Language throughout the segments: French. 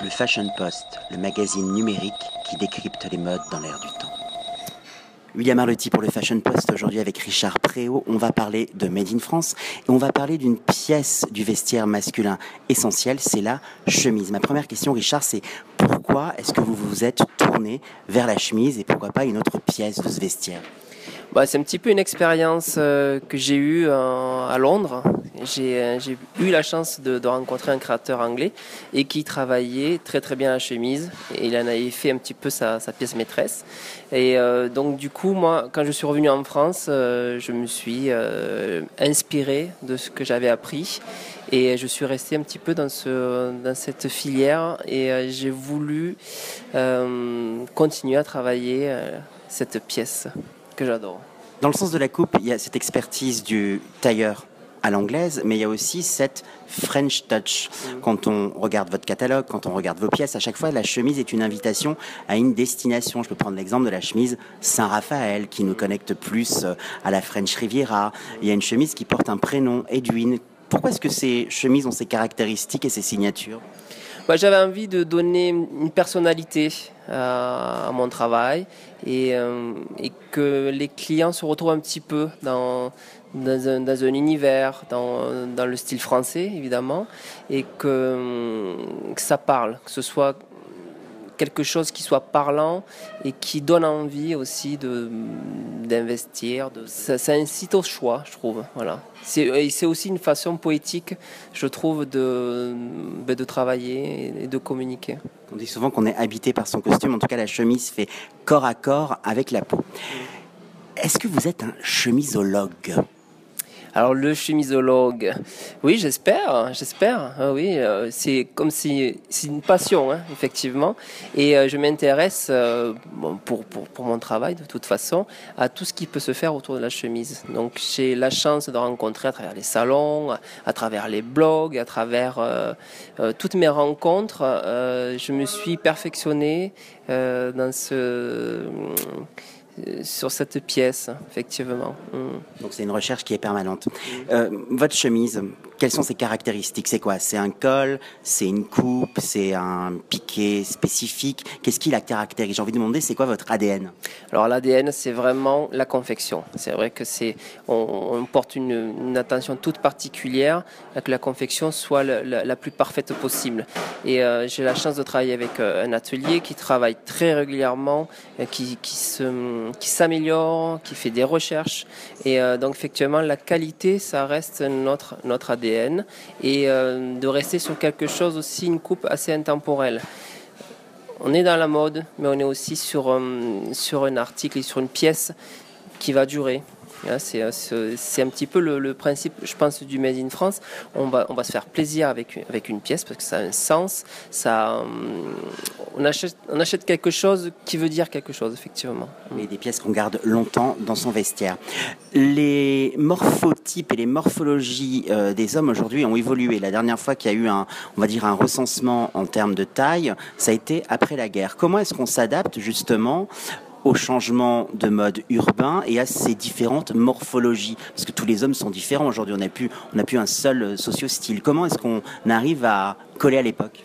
Le Fashion Post, le magazine numérique qui décrypte les modes dans l'air du temps. William Arlotti pour le Fashion Post aujourd'hui avec Richard Préau. On va parler de Made in France et on va parler d'une pièce du vestiaire masculin essentiel, c'est la chemise. Ma première question, Richard, c'est pourquoi est-ce que vous vous êtes tourné vers la chemise et pourquoi pas une autre pièce de ce vestiaire? Bah, c'est un petit peu une expérience euh, que j'ai eue euh, à Londres. Euh, j'ai eu la chance de, rencontrer un créateur anglais et qui travaillait très très bien la chemise. Et il en avait fait un petit peu sa, pièce maîtresse. Et donc du coup, moi, quand je suis revenu en France, je me suis inspiré de ce que j'avais appris. Et je suis resté un petit peu dans, ce, dans cette filière et j'ai voulu continuer à travailler cette pièce que j'adore. Dans le sens de la coupe, il y a cette expertise du tailleur à l'anglaise, mais il y a aussi cette French touch. Mm. Quand on regarde votre catalogue, quand on regarde vos pièces, à chaque fois, la chemise est une invitation à une destination. Je peux prendre l'exemple de la chemise Saint-Raphaël, qui nous connecte plus euh, à la French Riviera. Il y a une chemise qui porte un prénom, Edwin. Pourquoi est-ce que ces chemises ont ces caractéristiques et ces signatures? Bah, J'avais envie de donner une personnalité euh, à mon travail et, euh, et, que les clients se retrouvent un petit peu dans, dans un univers, dans, dans, le style français évidemment, et que, que ça parle, que ce soit quelque chose qui soit parlant et qui donne envie aussi de d'investir. Ça, ça, incite au choix, je trouve. Voilà. C'est, c'est aussi une façon poétique, je trouve, de, ben, de travailler et de communiquer. On dit souvent qu'on est habité par son costume. En tout cas, la chemise fait corps à corps avec la peau. Est-ce que vous êtes un chemisologue? Alors le chemisologue, oui, j'espère, j'espère. Ah oui, euh, c'est comme si c'est une passion, hein, effectivement. Et euh, je m'intéresse, euh, pour, pour, pour, mon travail de toute façon, à tout ce qui peut se faire autour de la chemise. Donc j'ai la chance de rencontrer à travers les salons, à travers les blogs, à travers toutes mes rencontres. je me suis perfectionné dans ce sur cette pièce, effectivement. Mm. Donc c'est une recherche qui est permanente. Euh, votre chemise, quelles sont ses caractéristiques? C'est quoi? C'est un col? C'est une coupe? C'est un piqué spécifique? Qu'est-ce qui la caractérise? J'ai envie de demander, c'est quoi votre ADN Alors l'ADN, c'est vraiment la confection. C'est vrai que c'est, on, porte une, attention toute particulière à que la confection soit la, plus parfaite possible. Et euh, j'ai la chance de travailler avec un atelier qui travaille très régulièrement, qui, qui se qui s'améliore, qui fait des recherches. Et euh, donc effectivement, la qualité, ça reste notre, notre ADN. Et euh, de rester sur quelque chose aussi, une coupe assez intemporelle. On est dans la mode, mais on est aussi sur, euh, sur un article et sur une pièce qui va durer. Euh, c'est un petit peu le, principe, je pense, du Made in France. On va, on va se faire plaisir avec, avec une pièce parce que ça a un sens. Ça, hum, on, achète, on achète quelque chose qui veut dire quelque chose, effectivement. Mais des pièces qu'on garde longtemps dans son vestiaire. Les morphotypes et les morphologies euh, des hommes aujourd'hui ont évolué. La dernière fois qu'il y a eu un, on va dire, un recensement en termes de taille, ça a été après la guerre. Comment est-ce qu'on s'adapte justement au changement de mode urbain et à ces différentes morphologies Parce que tous les hommes sont différents aujourd'hui, on n'a plus, plus un seul euh, socio-style. Comment est-ce qu'on arrive à coller à l'époque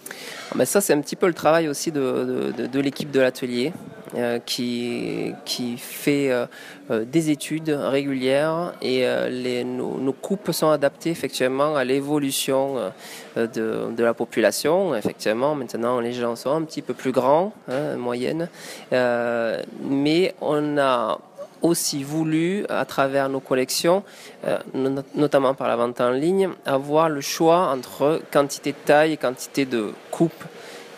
ben Ça, c'est un petit peu le travail aussi de, de l'équipe de l'atelier. Euh, qui, qui fait euh, euh, des études régulières et les, nos, coupes sont adaptées effectivement à l'évolution de, de, la population. Effectivement, maintenant les gens sont un petit peu plus grands, hein, moyenne, mais on a aussi voulu, à travers nos collections, notamment par la vente en ligne, avoir le choix entre quantité de taille et quantité de coupe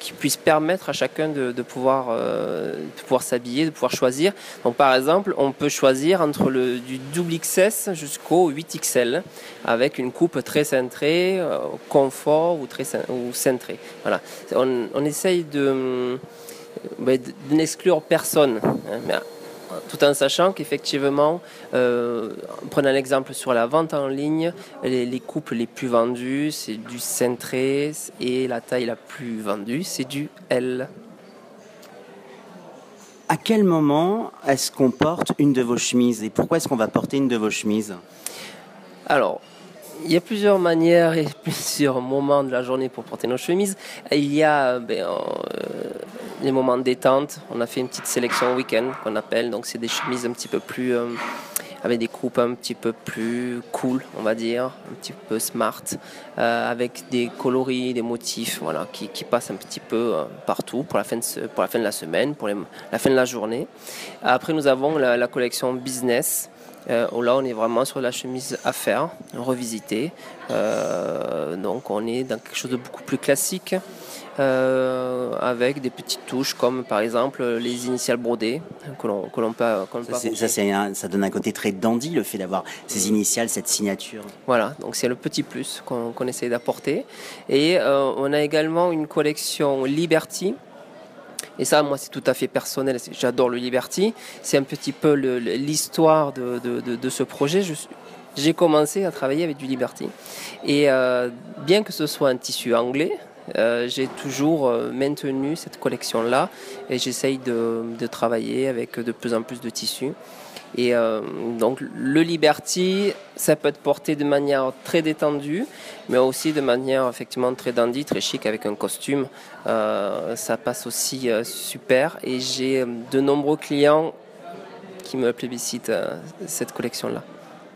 qui puisse permettre à chacun de, pouvoir, euh, de pouvoir s'habiller, de pouvoir choisir. Donc par exemple, on peut choisir entre le, du double XS jusqu'au 8XL avec une coupe très cintrée, euh, confort ou très ou cintrée. Voilà. On, essaye de, ben, de n'exclure personne. Hein, tout en sachant qu'effectivement, euh, prenant l'exemple sur la vente en ligne, les, coupes les plus vendues, c'est du cintré et la taille la plus vendue, c'est du L. À quel moment est-ce qu'on porte une de vos chemises et pourquoi est-ce qu'on va porter une de vos chemises? Alors, il y a plusieurs manières et plusieurs moments de la journée pour porter nos chemises. Il y a ben, euh, les moments de détente. On a fait une petite sélection week-end qu'on appelle. Donc c'est des chemises un petit peu plus euh, avec des coupes un petit peu plus cool, on va dire, un petit peu smart, euh, avec des coloris, des motifs, voilà, qui, passent un petit peu partout fin de, pour la fin de la semaine, pour la fin de la journée. Après nous avons la collection business. Euh, là, on est vraiment sur la chemise à faire, revisitée. Euh, donc, on est dans quelque chose de beaucoup plus classique, euh, avec des petites touches comme par exemple les initiales brodées que l'on peut. ça, ça, ça, donne un côté très dandy, le fait d'avoir ces initiales, cette signature. Voilà, donc c'est le petit plus qu'on essaie d'apporter. Et on a également une collection Liberty et ça, moi, c'est tout à fait personnel. J'adore le Liberty. C'est un petit peu l'histoire de, ce projet. J'ai commencé à travailler avec du Liberty. Et euh, bien que ce soit un tissu anglais, euh, j'ai toujours euh, maintenu cette collection-là et j'essaye de, travailler avec de plus en plus de tissus. Et euh, donc le Liberty, ça peut être porté de manière très détendue, mais aussi de manière effectivement très dandy, très chic avec un costume. Euh, ça passe aussi euh, super. Et j'ai de nombreux clients qui me plébiscitent cette collection-là.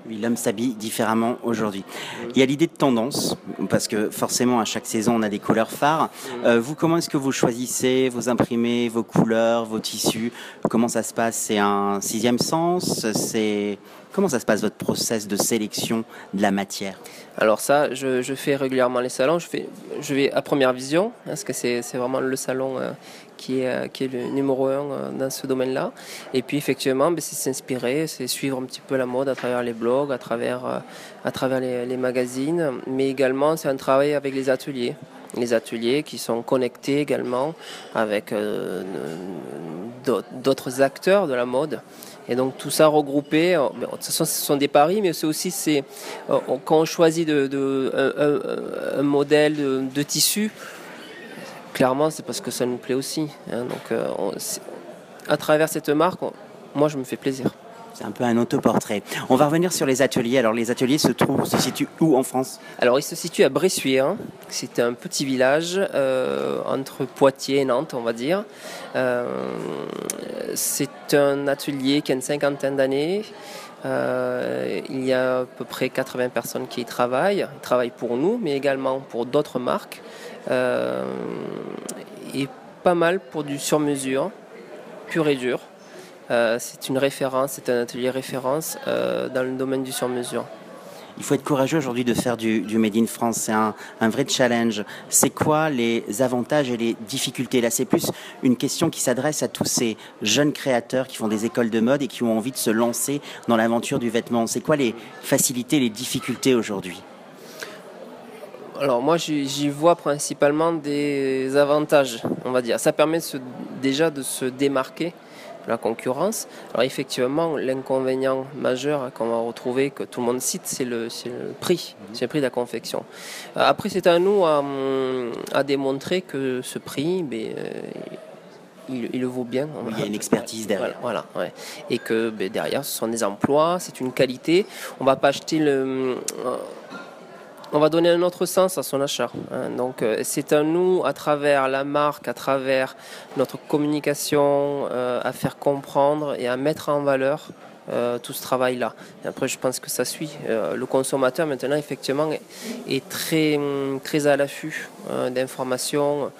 Oui, l'homme s'habille différemment aujourd'hui. Il y a l'idée de tendance, parce que forcément à chaque saison on a des couleurs phares. Euh, vous, comment est-ce que vous choisissez vos imprimés, vos couleurs, vos tissus? Comment ça se passe? C'est un sixième sens? C'est comment ça se passe votre process de sélection de la matière? Alors ça, je, fais régulièrement les salons. Je, vais à première vision, parce que c'est vraiment le salon euh, qui est, euh, qui est le numéro un euh, dans ce domaine-là. Et puis effectivement, ben, c'est s'inspirer, c'est suivre un petit peu la mode à travers les blogs, à travers les, magazines, mais également c'est un travail avec les ateliers les ateliers qui sont connectés également avec d'autres acteurs de la mode. Et donc tout ça regroupé, ben, ce sont des paris, mais c'est aussi c'est quand on choisit de, un, modèle de tissu, clairement, c'est parce que ça nous plaît aussi. Hein. donc, euh, à travers cette marque, moi, je me fais plaisir. C'est un peu un autoportrait. On va revenir sur les ateliers. Alors, les ateliers se trouvent, se situent où en France? Alors, ils se situent à Bressuire. C'est un petit village euh, entre Poitiers et Nantes, on va dire. Euh, c'est un atelier qui a une cinquantaine d'années. il y a à peu près 80 personnes qui y travaillent. Ils travaillent pour nous, mais également pour d'autres marques. Euh, et pas mal pour du sur-mesure, pur et dur. Euh, c'est une référence, c'est un atelier référence euh, dans le domaine du sur-mesure. Il faut être courageux aujourd'hui de faire du, Made in France. C'est un, vrai challenge. C'est quoi les avantages et les difficultés? Là, c'est plus une question qui s'adresse à tous ces jeunes créateurs qui font des écoles de mode et qui ont envie de se lancer dans l'aventure du vêtement. C'est quoi les facilités, les difficultés aujourd'hui? Alors moi j'y vois principalement des avantages, on va dire. Ça permet déjà de se démarquer la concurrence. Alors effectivement, l'inconvénient majeur qu'on va retrouver, que tout le monde cite, c'est le, prix, c'est le prix de la confection. Euh, après c'est à nous à, démontrer que ce prix, ben, euh, il, le vaut bien. il y a une expertise derrière. Voilà, et que ben, derrière, ce sont des emplois, c'est une qualité. On va pas acheter le, on va donner un autre sens à son achat. Hein. Donc euh, c'est à nous, à travers la marque, à travers notre communication, euh, à faire comprendre et à mettre en valeur euh, tout ce travail-là. Après, je pense que ça suit. le consommateur, maintenant, effectivement, est, très, très à l'affût d'informations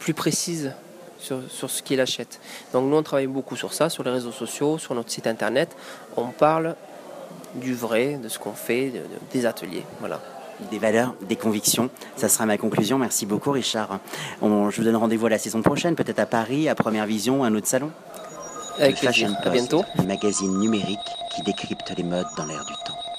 plus précises sur, sur, ce qu'il achète. Donc nous, on travaille beaucoup sur ça, sur les réseaux sociaux, sur notre site internet. On parle du vrai, de ce qu'on fait, des ateliers. Voilà. Des valeurs, des convictions. Ça sera ma conclusion. Merci beaucoup, Richard. je vous donne rendez-vous à la saison prochaine, peut-être à Paris, à Première Vision, un autre salon. Avec plaisir. À bientôt. Un magazine numérique qui décrypte les modes dans l'air du temps.